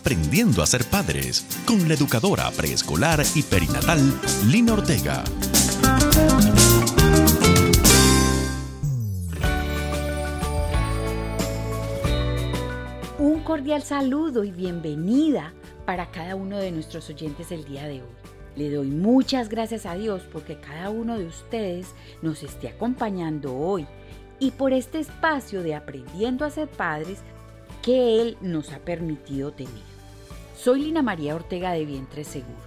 Aprendiendo a ser padres con la educadora preescolar y perinatal Lina Ortega. Un cordial saludo y bienvenida para cada uno de nuestros oyentes el día de hoy. Le doy muchas gracias a Dios porque cada uno de ustedes nos esté acompañando hoy y por este espacio de aprendiendo a ser padres que Él nos ha permitido tener. Soy Lina María Ortega de Vientre Seguro.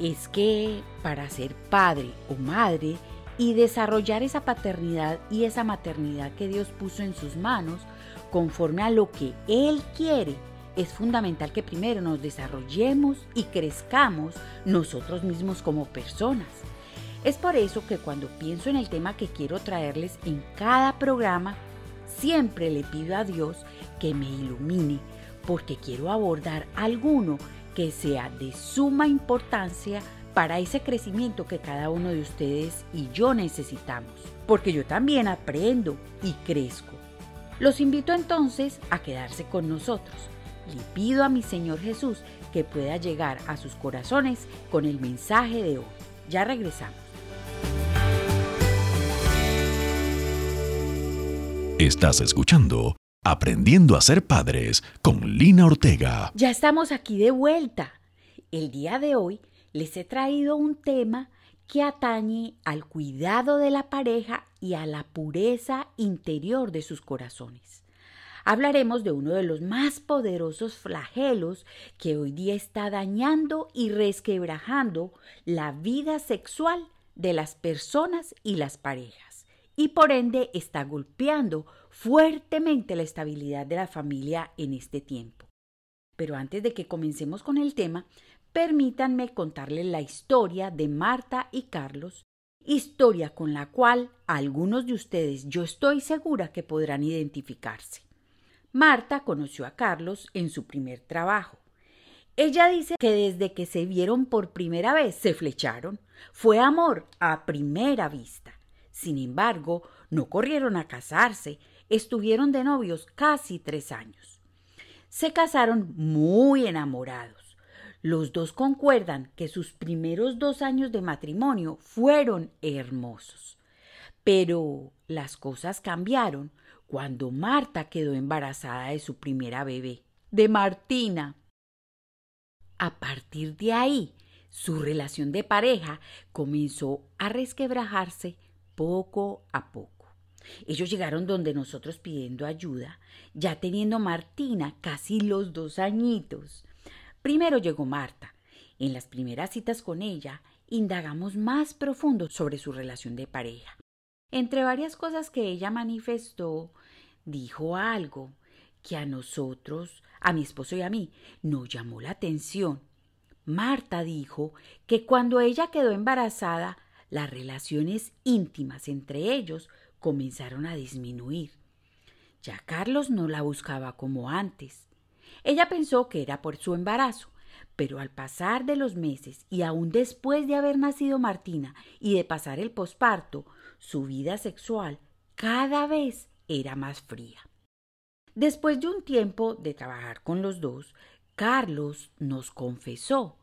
Es que para ser padre o madre y desarrollar esa paternidad y esa maternidad que Dios puso en sus manos, conforme a lo que Él quiere, es fundamental que primero nos desarrollemos y crezcamos nosotros mismos como personas. Es por eso que cuando pienso en el tema que quiero traerles en cada programa, siempre le pido a Dios que me ilumine, porque quiero abordar alguno que sea de suma importancia para ese crecimiento que cada uno de ustedes y yo necesitamos, porque yo también aprendo y crezco. Los invito entonces a quedarse con nosotros. Le pido a mi Señor Jesús que pueda llegar a sus corazones con el mensaje de hoy. Ya regresamos. Estás escuchando Aprendiendo a ser padres con Lina Ortega. Ya estamos aquí de vuelta. El día de hoy les he traído un tema que atañe al cuidado de la pareja y a la pureza interior de sus corazones. Hablaremos de uno de los más poderosos flagelos que hoy día está dañando y resquebrajando la vida sexual de las personas y las parejas, y por ende está golpeando fuertemente la estabilidad de la familia en este tiempo. Pero antes de que comencemos con el tema, permítanme contarles la historia de Marta y Carlos, historia con la cual algunos de ustedes yo estoy segura que podrán identificarse. Marta conoció a Carlos en su primer trabajo. Ella dice que desde que se vieron por primera vez se flecharon. Fue amor a primera vista. Sin embargo, no corrieron a casarse, estuvieron de novios casi tres años. Se casaron muy enamorados. Los dos concuerdan que sus primeros dos años de matrimonio fueron hermosos. Pero las cosas cambiaron cuando Marta quedó embarazada de su primera bebé, de Martina. A partir de ahí, su relación de pareja comenzó a resquebrajarse poco a poco. Ellos llegaron donde nosotros pidiendo ayuda, ya teniendo Martina casi los dos añitos. Primero llegó Marta. En las primeras citas con ella, indagamos más profundo sobre su relación de pareja. Entre varias cosas que ella manifestó, dijo algo que a nosotros, a mi esposo y a mí, nos llamó la atención. Marta dijo que cuando ella quedó embarazada, las relaciones íntimas entre ellos comenzaron a disminuir. Ya Carlos no la buscaba como antes. Ella pensó que era por su embarazo, pero al pasar de los meses y aún después de haber nacido Martina y de pasar el posparto, su vida sexual cada vez era más fría. Después de un tiempo de trabajar con los dos, Carlos nos confesó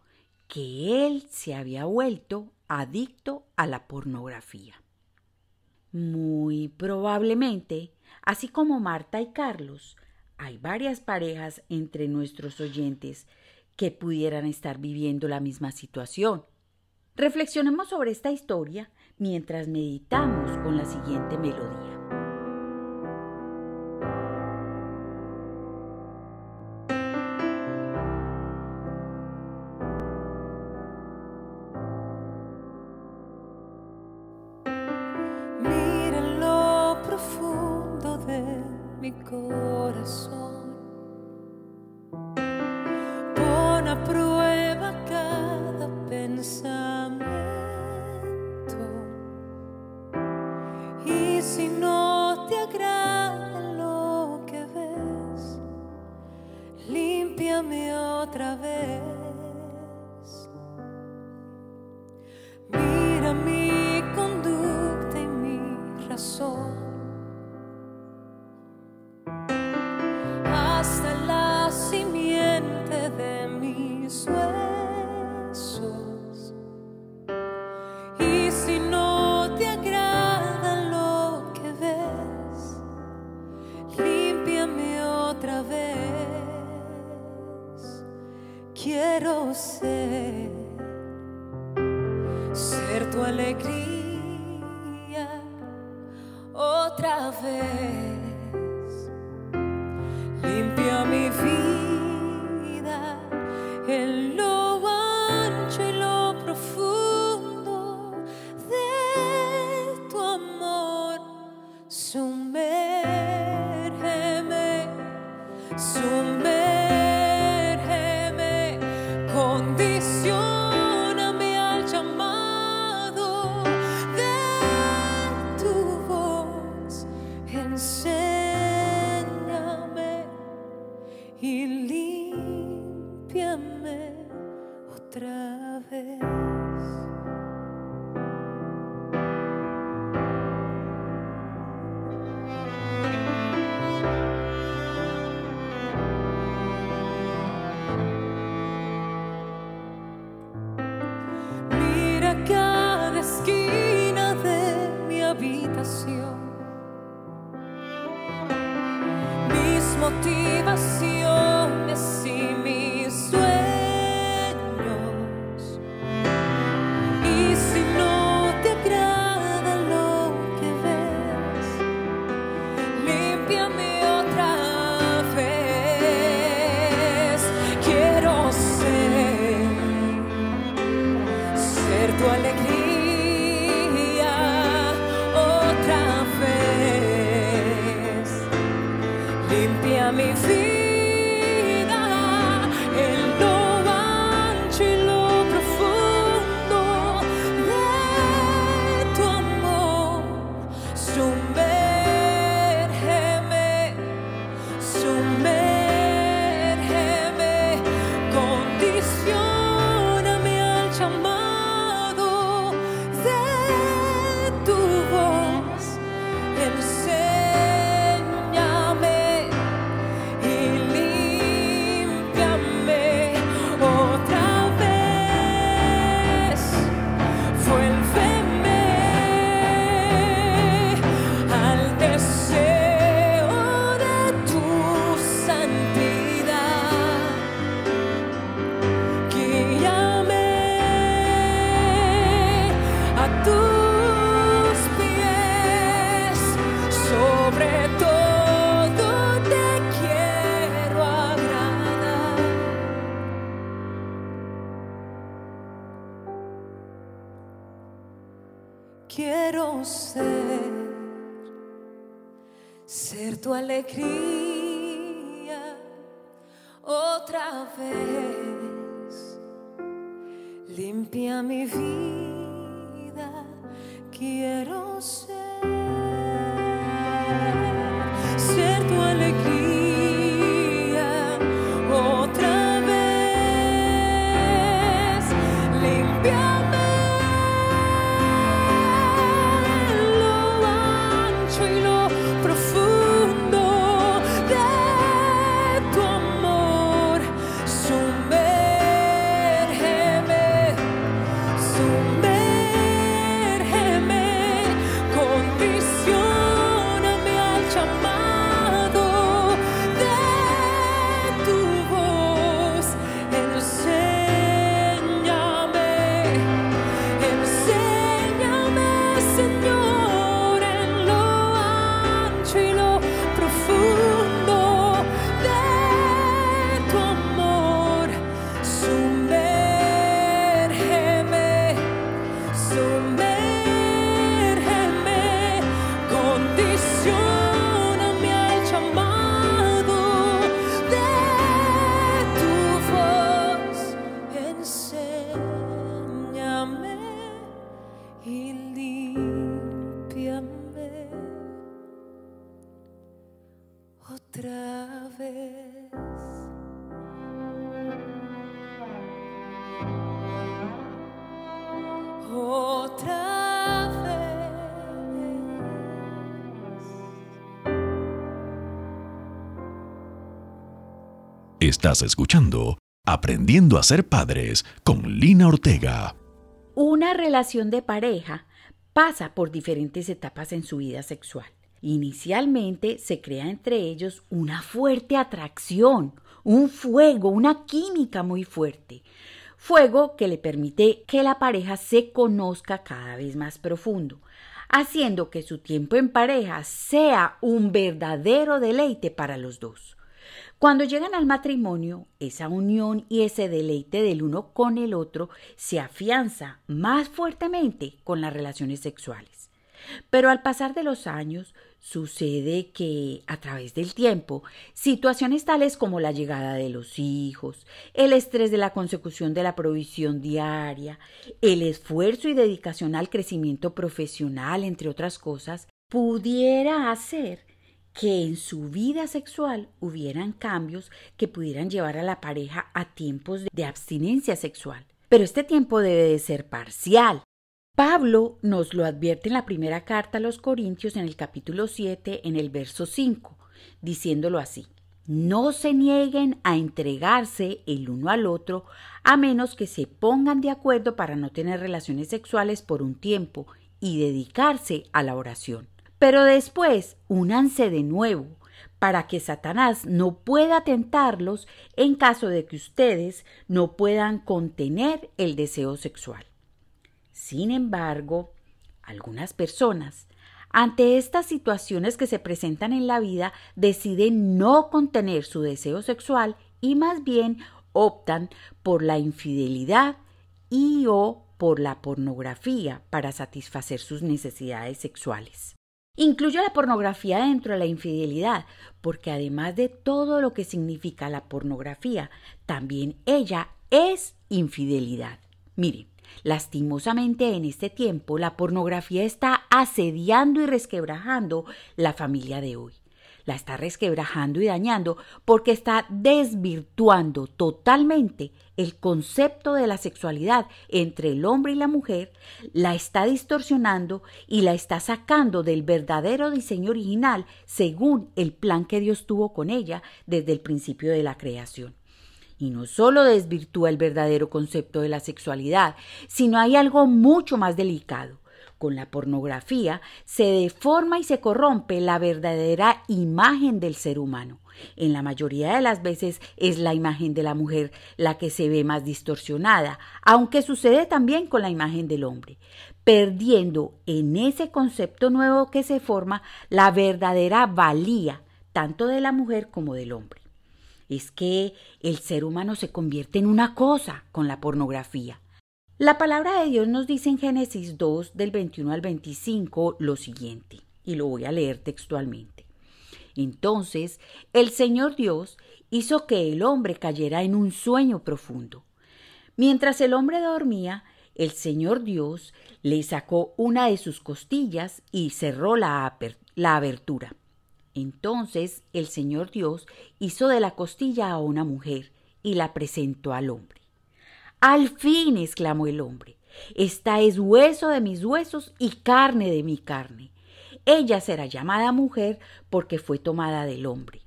que él se había vuelto adicto a la pornografía. Muy probablemente, así como Marta y Carlos, hay varias parejas entre nuestros oyentes que pudieran estar viviendo la misma situación. Reflexionemos sobre esta historia mientras meditamos con la siguiente melodía. hasta la simiente de mis sueños. Y límpiame otra vez. Limpia mi vida Quiero ser, ser tu alegría otra vez. Limpia mi vida, quiero ser, Estás escuchando Aprendiendo a ser padres con Lina Ortega. Una relación de pareja pasa por diferentes etapas en su vida sexual. Inicialmente se crea entre ellos una fuerte atracción, un fuego, una química muy fuerte. Fuego que le permite que la pareja se conozca cada vez más profundo, haciendo que su tiempo en pareja sea un verdadero deleite para los dos. Cuando llegan al matrimonio, esa unión y ese deleite del uno con el otro se afianza más fuertemente con las relaciones sexuales. Pero al pasar de los años, sucede que, a través del tiempo, situaciones tales como la llegada de los hijos, el estrés de la consecución de la provisión diaria, el esfuerzo y dedicación al crecimiento profesional, entre otras cosas, pudiera hacer que en su vida sexual hubieran cambios que pudieran llevar a la pareja a tiempos de abstinencia sexual. Pero este tiempo debe de ser parcial. Pablo nos lo advierte en la primera carta a los Corintios en el capítulo 7 en el verso 5, diciéndolo así. No se nieguen a entregarse el uno al otro a menos que se pongan de acuerdo para no tener relaciones sexuales por un tiempo y dedicarse a la oración. Pero después, únanse de nuevo, para que Satanás no pueda tentarlos en caso de que ustedes no puedan contener el deseo sexual. Sin embargo, algunas personas, ante estas situaciones que se presentan en la vida, deciden no contener su deseo sexual y más bien optan por la infidelidad y o por la pornografía para satisfacer sus necesidades sexuales. Incluyo la pornografía dentro de la infidelidad, porque además de todo lo que significa la pornografía, también ella es infidelidad. Miren, lastimosamente en este tiempo la pornografía está asediando y resquebrajando la familia de hoy la está resquebrajando y dañando porque está desvirtuando totalmente el concepto de la sexualidad entre el hombre y la mujer, la está distorsionando y la está sacando del verdadero diseño original según el plan que Dios tuvo con ella desde el principio de la creación. Y no solo desvirtúa el verdadero concepto de la sexualidad, sino hay algo mucho más delicado con la pornografía se deforma y se corrompe la verdadera imagen del ser humano. En la mayoría de las veces es la imagen de la mujer la que se ve más distorsionada, aunque sucede también con la imagen del hombre, perdiendo en ese concepto nuevo que se forma la verdadera valía tanto de la mujer como del hombre. Es que el ser humano se convierte en una cosa con la pornografía. La palabra de Dios nos dice en Génesis 2 del 21 al 25 lo siguiente, y lo voy a leer textualmente. Entonces el Señor Dios hizo que el hombre cayera en un sueño profundo. Mientras el hombre dormía, el Señor Dios le sacó una de sus costillas y cerró la, la abertura. Entonces el Señor Dios hizo de la costilla a una mujer y la presentó al hombre. Al fin, exclamó el hombre, esta es hueso de mis huesos y carne de mi carne. Ella será llamada mujer porque fue tomada del hombre.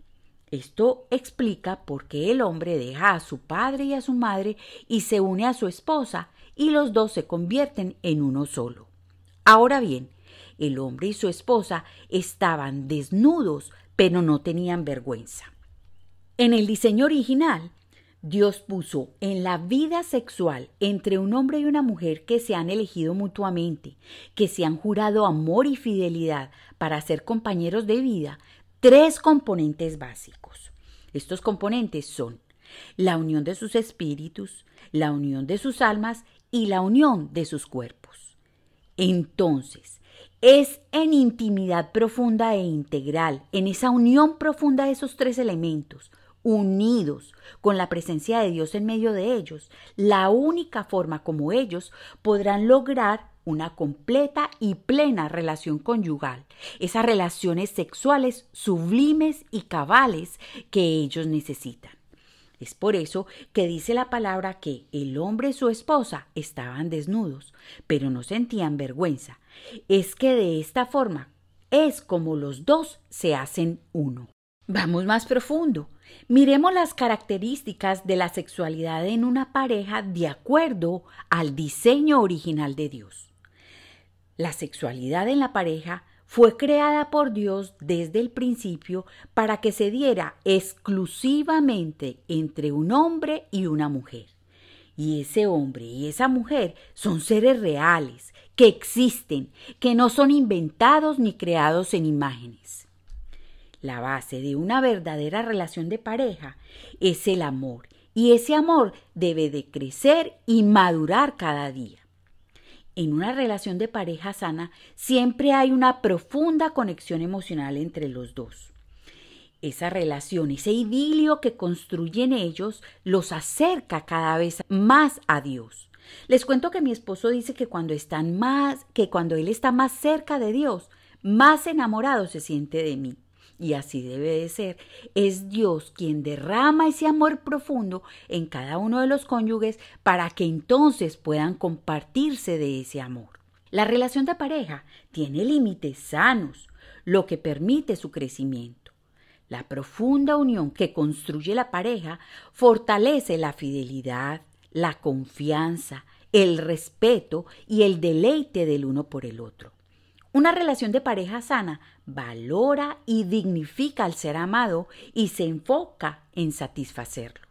Esto explica por qué el hombre deja a su padre y a su madre y se une a su esposa y los dos se convierten en uno solo. Ahora bien, el hombre y su esposa estaban desnudos, pero no tenían vergüenza. En el diseño original, Dios puso en la vida sexual entre un hombre y una mujer que se han elegido mutuamente, que se han jurado amor y fidelidad para ser compañeros de vida, tres componentes básicos. Estos componentes son la unión de sus espíritus, la unión de sus almas y la unión de sus cuerpos. Entonces, es en intimidad profunda e integral, en esa unión profunda de esos tres elementos, unidos con la presencia de Dios en medio de ellos, la única forma como ellos podrán lograr una completa y plena relación conyugal, esas relaciones sexuales sublimes y cabales que ellos necesitan. Es por eso que dice la palabra que el hombre y su esposa estaban desnudos, pero no sentían vergüenza. Es que de esta forma es como los dos se hacen uno. Vamos más profundo. Miremos las características de la sexualidad en una pareja de acuerdo al diseño original de Dios. La sexualidad en la pareja fue creada por Dios desde el principio para que se diera exclusivamente entre un hombre y una mujer. Y ese hombre y esa mujer son seres reales, que existen, que no son inventados ni creados en imágenes. La base de una verdadera relación de pareja es el amor, y ese amor debe de crecer y madurar cada día. En una relación de pareja sana siempre hay una profunda conexión emocional entre los dos. Esa relación, ese idilio que construyen ellos, los acerca cada vez más a Dios. Les cuento que mi esposo dice que cuando están más, que cuando él está más cerca de Dios, más enamorado se siente de mí. Y así debe de ser. Es Dios quien derrama ese amor profundo en cada uno de los cónyuges para que entonces puedan compartirse de ese amor. La relación de pareja tiene límites sanos, lo que permite su crecimiento. La profunda unión que construye la pareja fortalece la fidelidad, la confianza, el respeto y el deleite del uno por el otro. Una relación de pareja sana valora y dignifica al ser amado y se enfoca en satisfacerlo.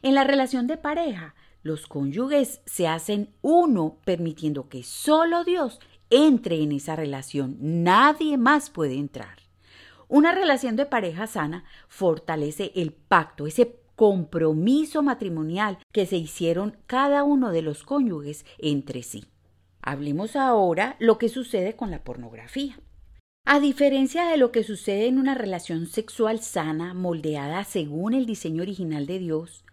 En la relación de pareja, los cónyuges se hacen uno permitiendo que solo Dios entre en esa relación. Nadie más puede entrar. Una relación de pareja sana fortalece el pacto, ese compromiso matrimonial que se hicieron cada uno de los cónyuges entre sí. Hablemos ahora lo que sucede con la pornografía. A diferencia de lo que sucede en una relación sexual sana, moldeada según el diseño original de Dios,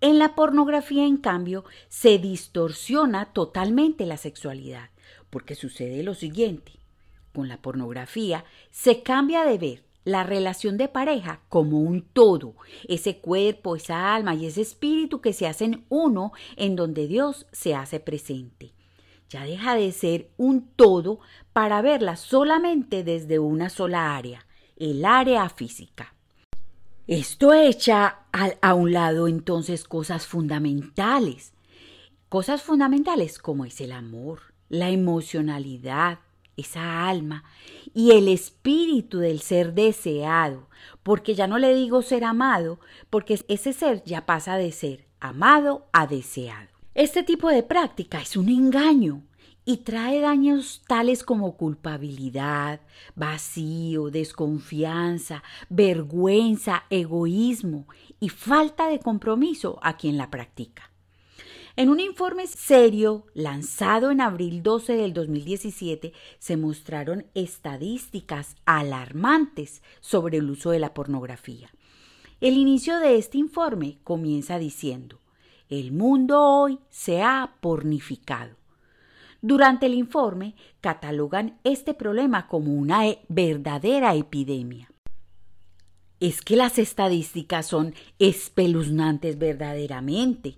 en la pornografía, en cambio, se distorsiona totalmente la sexualidad, porque sucede lo siguiente. Con la pornografía se cambia de ver la relación de pareja como un todo, ese cuerpo, esa alma y ese espíritu que se hacen uno en donde Dios se hace presente ya deja de ser un todo para verla solamente desde una sola área, el área física. Esto echa a, un lado entonces cosas fundamentales, cosas fundamentales como es el amor, la emocionalidad, esa alma y el espíritu del ser deseado, porque ya no le digo ser amado, porque ese ser ya pasa de ser amado a deseado. Este tipo de práctica es un engaño y trae daños tales como culpabilidad, vacío, desconfianza, vergüenza, egoísmo y falta de compromiso a quien la practica. En un informe serio lanzado en abril 12 del 2017 se mostraron estadísticas alarmantes sobre el uso de la pornografía. El inicio de este informe comienza diciendo, el mundo hoy se ha pornificado. Durante el informe catalogan este problema como una e, verdadera epidemia. Es que las estadísticas son espeluznantes verdaderamente.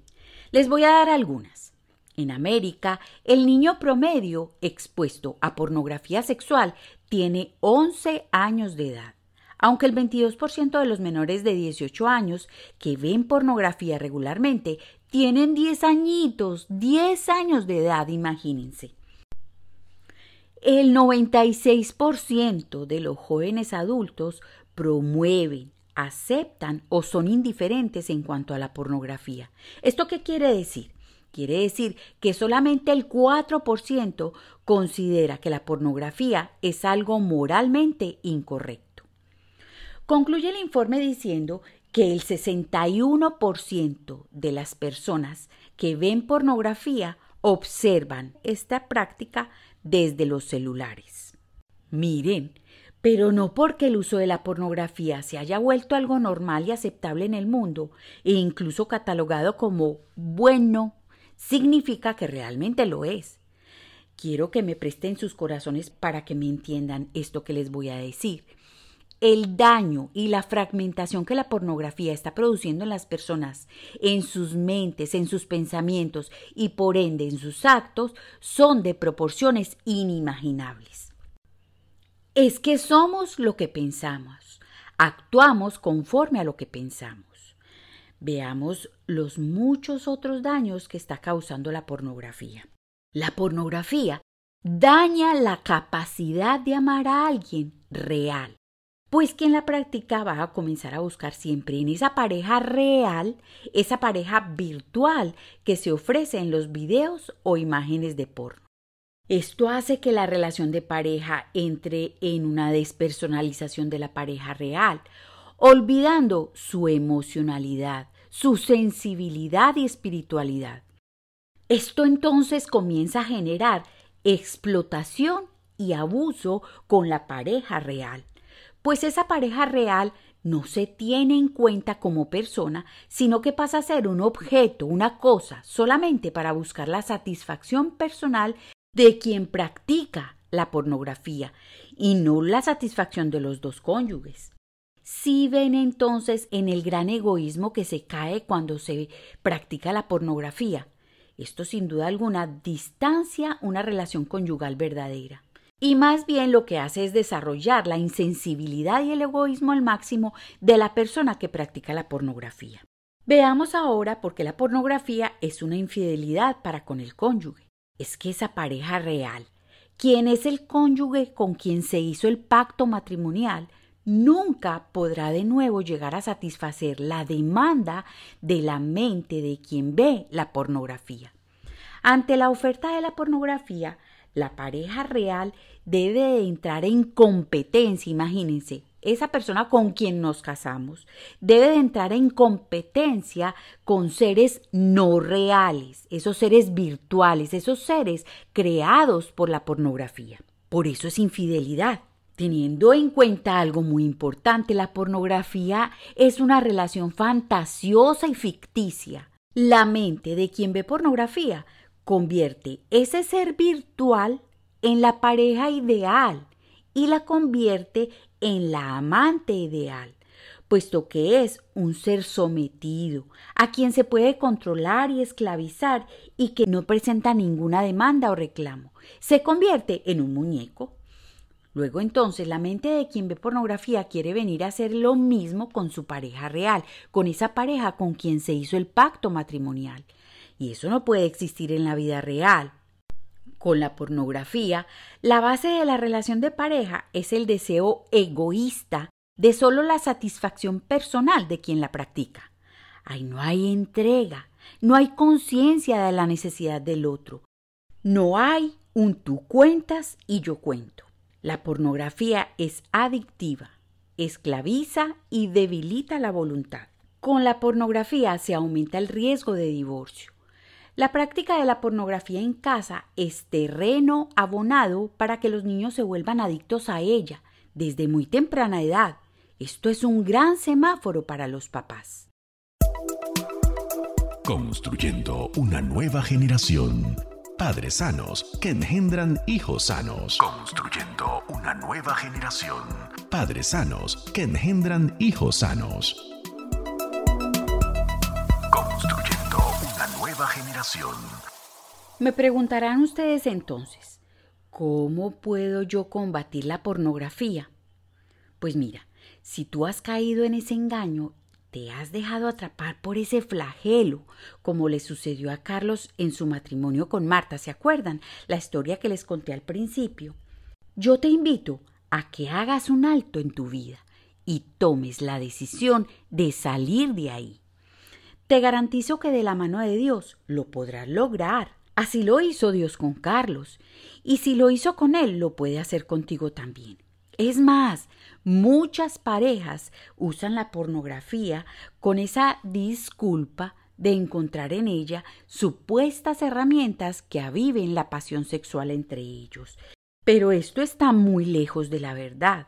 Les voy a dar algunas. En América, el niño promedio expuesto a pornografía sexual tiene 11 años de edad aunque el 22% de los menores de 18 años que ven pornografía regularmente tienen 10 añitos, 10 años de edad, imagínense. El 96% de los jóvenes adultos promueven, aceptan o son indiferentes en cuanto a la pornografía. ¿Esto qué quiere decir? Quiere decir que solamente el 4% considera que la pornografía es algo moralmente incorrecto. Concluye el informe diciendo que el 61% de las personas que ven pornografía observan esta práctica desde los celulares. Miren, pero no porque el uso de la pornografía se haya vuelto algo normal y aceptable en el mundo e incluso catalogado como bueno, significa que realmente lo es. Quiero que me presten sus corazones para que me entiendan esto que les voy a decir el daño y la fragmentación que la pornografía está produciendo en las personas, en sus mentes, en sus pensamientos y por ende en sus actos, son de proporciones inimaginables. Es que somos lo que pensamos, actuamos conforme a lo que pensamos. Veamos los muchos otros daños que está causando la pornografía. La pornografía daña la capacidad de amar a alguien real, pues quien la practica va a comenzar a buscar siempre en esa pareja real, esa pareja virtual que se ofrece en los videos o imágenes de porno. Esto hace que la relación de pareja entre en una despersonalización de la pareja real, olvidando su emocionalidad, su sensibilidad y espiritualidad. Esto entonces comienza a generar explotación y abuso con la pareja real, pues esa pareja real no se tiene en cuenta como persona, sino que pasa a ser un objeto, una cosa, solamente para buscar la satisfacción personal de quien practica la pornografía y no la satisfacción de los dos cónyuges. Si ven entonces en el gran egoísmo que se cae cuando se practica la pornografía, esto sin duda alguna distancia una relación conyugal verdadera. Y más bien lo que hace es desarrollar la insensibilidad y el egoísmo al máximo de la persona que practica la pornografía. Veamos ahora por qué la pornografía es una infidelidad para con el cónyuge. Es que esa pareja real, quien es el cónyuge con quien se hizo el pacto matrimonial, nunca podrá de nuevo llegar a satisfacer la demanda de la mente de quien ve la pornografía. Ante la oferta de la pornografía, la pareja real debe de entrar en competencia, imagínense, esa persona con quien nos casamos debe de entrar en competencia con seres no reales, esos seres virtuales, esos seres creados por la pornografía. Por eso es infidelidad. Teniendo en cuenta algo muy importante, la pornografía es una relación fantasiosa y ficticia. La mente de quien ve pornografía convierte ese ser virtual en la pareja ideal y la convierte en la amante ideal, puesto que es un ser sometido, a quien se puede controlar y esclavizar y que no presenta ninguna demanda o reclamo. Se convierte en un muñeco. Luego entonces la mente de quien ve pornografía quiere venir a hacer lo mismo con su pareja real, con esa pareja con quien se hizo el pacto matrimonial. Y eso no puede existir en la vida real. Con la pornografía, la base de la relación de pareja es el deseo egoísta de solo la satisfacción personal de quien la practica. Ahí no hay entrega, no hay conciencia de la necesidad del otro, no hay un tú cuentas y yo cuento. La pornografía es adictiva, esclaviza y debilita la voluntad. Con la pornografía se aumenta el riesgo de divorcio. La práctica de la pornografía en casa es terreno abonado para que los niños se vuelvan adictos a ella desde muy temprana edad. Esto es un gran semáforo para los papás. Construyendo una nueva generación Padres sanos que engendran hijos sanos. Construyendo una nueva generación. Padres sanos que engendran hijos sanos. Me preguntarán ustedes entonces, ¿cómo puedo yo combatir la pornografía? Pues mira, si tú has caído en ese engaño te has dejado atrapar por ese flagelo, como le sucedió a Carlos en su matrimonio con Marta, ¿se acuerdan? La historia que les conté al principio. Yo te invito a que hagas un alto en tu vida y tomes la decisión de salir de ahí. Te garantizo que de la mano de Dios lo podrás lograr. Así lo hizo Dios con Carlos, y si lo hizo con él, lo puede hacer contigo también. Es más, muchas parejas usan la pornografía con esa disculpa de encontrar en ella supuestas herramientas que aviven la pasión sexual entre ellos. Pero esto está muy lejos de la verdad.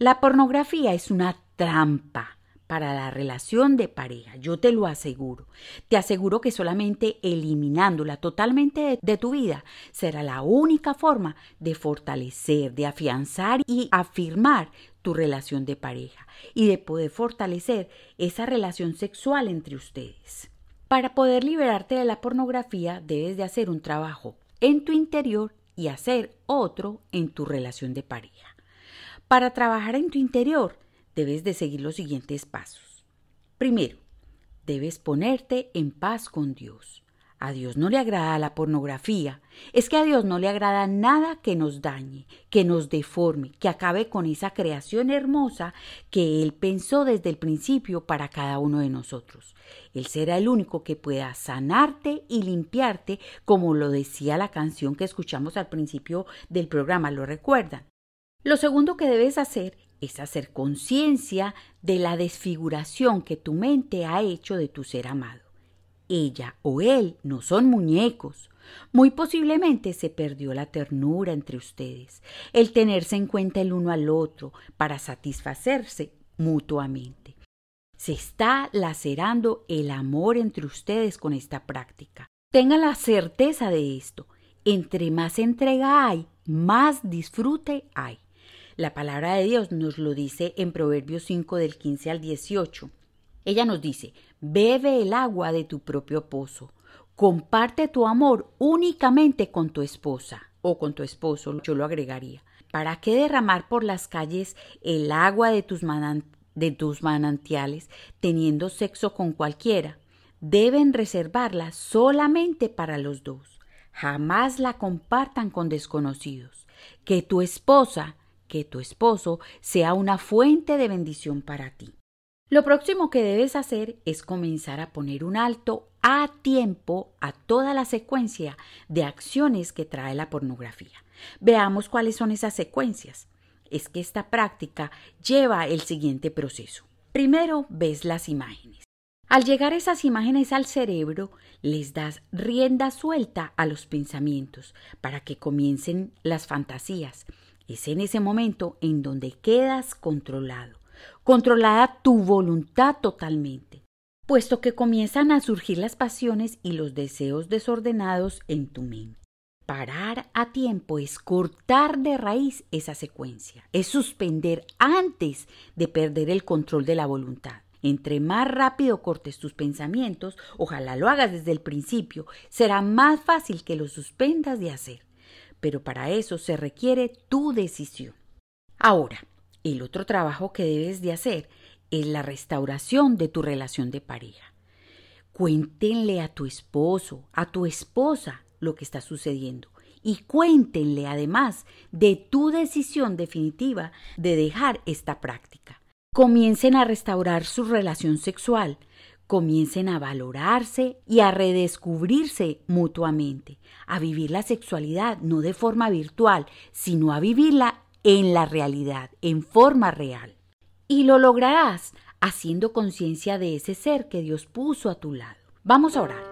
La pornografía es una trampa para la relación de pareja, yo te lo aseguro. Te aseguro que solamente eliminándola totalmente de, tu vida será la única forma de fortalecer, de afianzar y afirmar tu relación de pareja y de poder fortalecer esa relación sexual entre ustedes. Para poder liberarte de la pornografía debes de hacer un trabajo en tu interior y hacer otro en tu relación de pareja. Para trabajar en tu interior debes de seguir los siguientes pasos. Primero, debes ponerte en paz con Dios. A Dios no le agrada la pornografía. Es que a Dios no le agrada nada que nos dañe, que nos deforme, que acabe con esa creación hermosa que Él pensó desde el principio para cada uno de nosotros. Él será el único que pueda sanarte y limpiarte, como lo decía la canción que escuchamos al principio del programa, ¿lo recuerdan? Lo segundo que debes hacer es hacer conciencia de la desfiguración que tu mente ha hecho de tu ser amado ella o él no son muñecos. Muy posiblemente se perdió la ternura entre ustedes, el tenerse en cuenta el uno al otro para satisfacerse mutuamente. Se está lacerando el amor entre ustedes con esta práctica. Tengan la certeza de esto. Entre más entrega hay, más disfrute hay. La palabra de Dios nos lo dice en Proverbios 5 del 15 al 18. Ella nos dice, bebe el agua de tu propio pozo, comparte tu amor únicamente con tu esposa o con tu esposo, yo lo agregaría. ¿Para qué derramar por las calles el agua de tus, de tus manantiales teniendo sexo con cualquiera? Deben reservarla solamente para los dos. Jamás la compartan con desconocidos. Que tu esposa, que tu esposo sea una fuente de bendición para ti. Lo próximo que debes hacer es comenzar a poner un alto a tiempo a toda la secuencia de acciones que trae la pornografía. Veamos cuáles son esas secuencias. Es que esta práctica lleva el siguiente proceso. Primero ves las imágenes. Al llegar esas imágenes al cerebro, les das rienda suelta a los pensamientos para que comiencen las fantasías. Es en ese momento en donde quedas controlado controlada tu voluntad totalmente, puesto que comienzan a surgir las pasiones y los deseos desordenados en tu mente. Parar a tiempo es cortar de raíz esa secuencia, es suspender antes de perder el control de la voluntad. Entre más rápido cortes tus pensamientos, ojalá lo hagas desde el principio, será más fácil que los suspendas de hacer. Pero para eso se requiere tu decisión. Ahora, el otro trabajo que debes de hacer es la restauración de tu relación de pareja. Cuéntenle a tu esposo, a tu esposa lo que está sucediendo y cuéntenle además de tu decisión definitiva de dejar esta práctica. Comiencen a restaurar su relación sexual, comiencen a valorarse y a redescubrirse mutuamente, a vivir la sexualidad no de forma virtual, sino a vivirla en la realidad, en forma real. Y lo lograrás haciendo conciencia de ese ser que Dios puso a tu lado. Vamos a orar.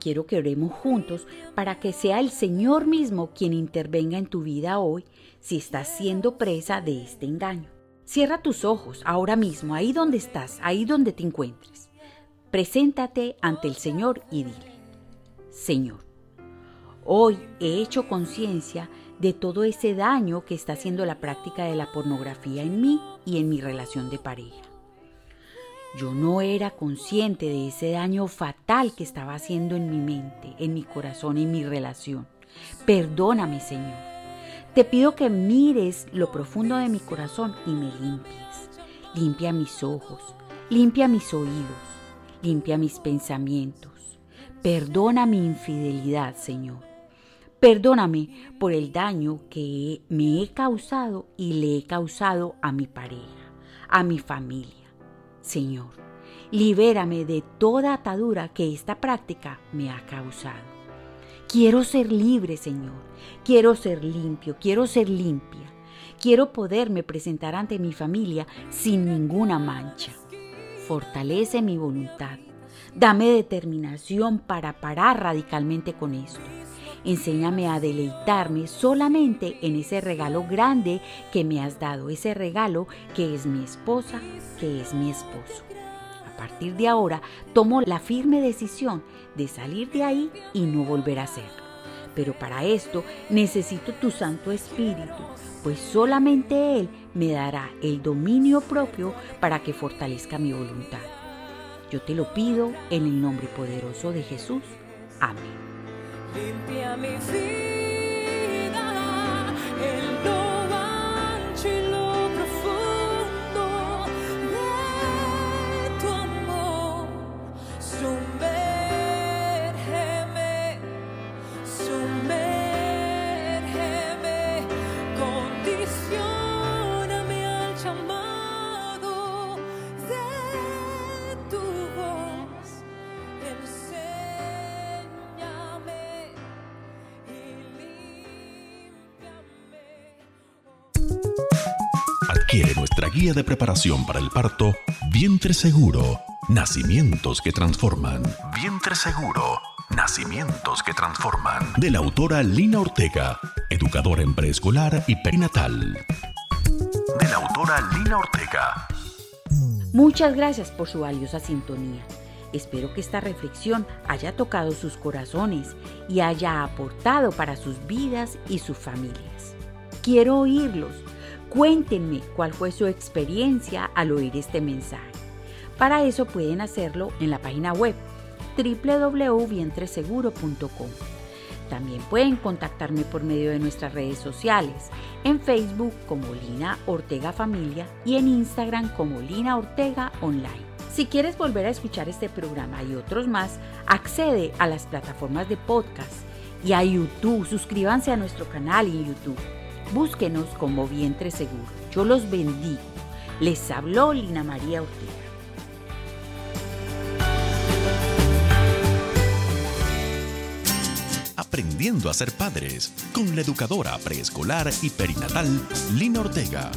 Quiero que oremos juntos para que sea el Señor mismo quien intervenga en tu vida hoy si estás siendo presa de este engaño. Cierra tus ojos ahora mismo, ahí donde estás, ahí donde te encuentres. Preséntate ante el Señor y dile, Señor, Hoy he hecho conciencia de todo ese daño que está haciendo la práctica de la pornografía en mí y en mi relación de pareja. Yo no era consciente de ese daño fatal que estaba haciendo en mi mente, en mi corazón, en mi relación. Perdóname, Señor. Te pido que mires lo profundo de mi corazón y me limpies. Limpia mis ojos, limpia mis oídos, limpia mis pensamientos. Perdona mi infidelidad, Señor. Perdóname por el daño que me he causado y le he causado a mi pareja, a mi familia. Señor, libérame de toda atadura que esta práctica me ha causado. Quiero ser libre, Señor. Quiero ser limpio, quiero ser limpia. Quiero poderme presentar ante mi familia sin ninguna mancha. Fortalece mi voluntad. Dame determinación para parar radicalmente con esto. Enséñame a deleitarme solamente en ese regalo grande que me has dado, ese regalo que es mi esposa, que es mi esposo. A partir de ahora tomo la firme decisión de salir de ahí y no volver a hacerlo. Pero para esto necesito tu Santo Espíritu, pues solamente Él me dará el dominio propio para que fortalezca mi voluntad. Yo te lo pido en el nombre poderoso de Jesús. Amén. Limpia mi vida en guía de preparación para el parto Vientre Seguro. Nacimientos que transforman. Vientre Seguro. Nacimientos que transforman. De la autora Lina Ortega, educadora en preescolar y perinatal. De la autora Lina Ortega. Muchas gracias por su valiosa sintonía. Espero que esta reflexión haya tocado sus corazones y haya aportado para sus vidas y sus familias. Quiero oírlos. Cuéntenme cuál fue su experiencia al oír este mensaje. Para eso pueden hacerlo en la página web www.vientreseguro.com. También pueden contactarme por medio de nuestras redes sociales, en Facebook como Lina Ortega Familia y en Instagram como Lina Ortega Online. Si quieres volver a escuchar este programa y otros más, accede a las plataformas de podcast y a YouTube. Suscríbanse a nuestro canal en YouTube. Búsquenos como Vientre Seguro. Yo los bendigo. Les habló Lina María Ortega. Aprendiendo a ser padres con la educadora preescolar y perinatal Lina Ortega.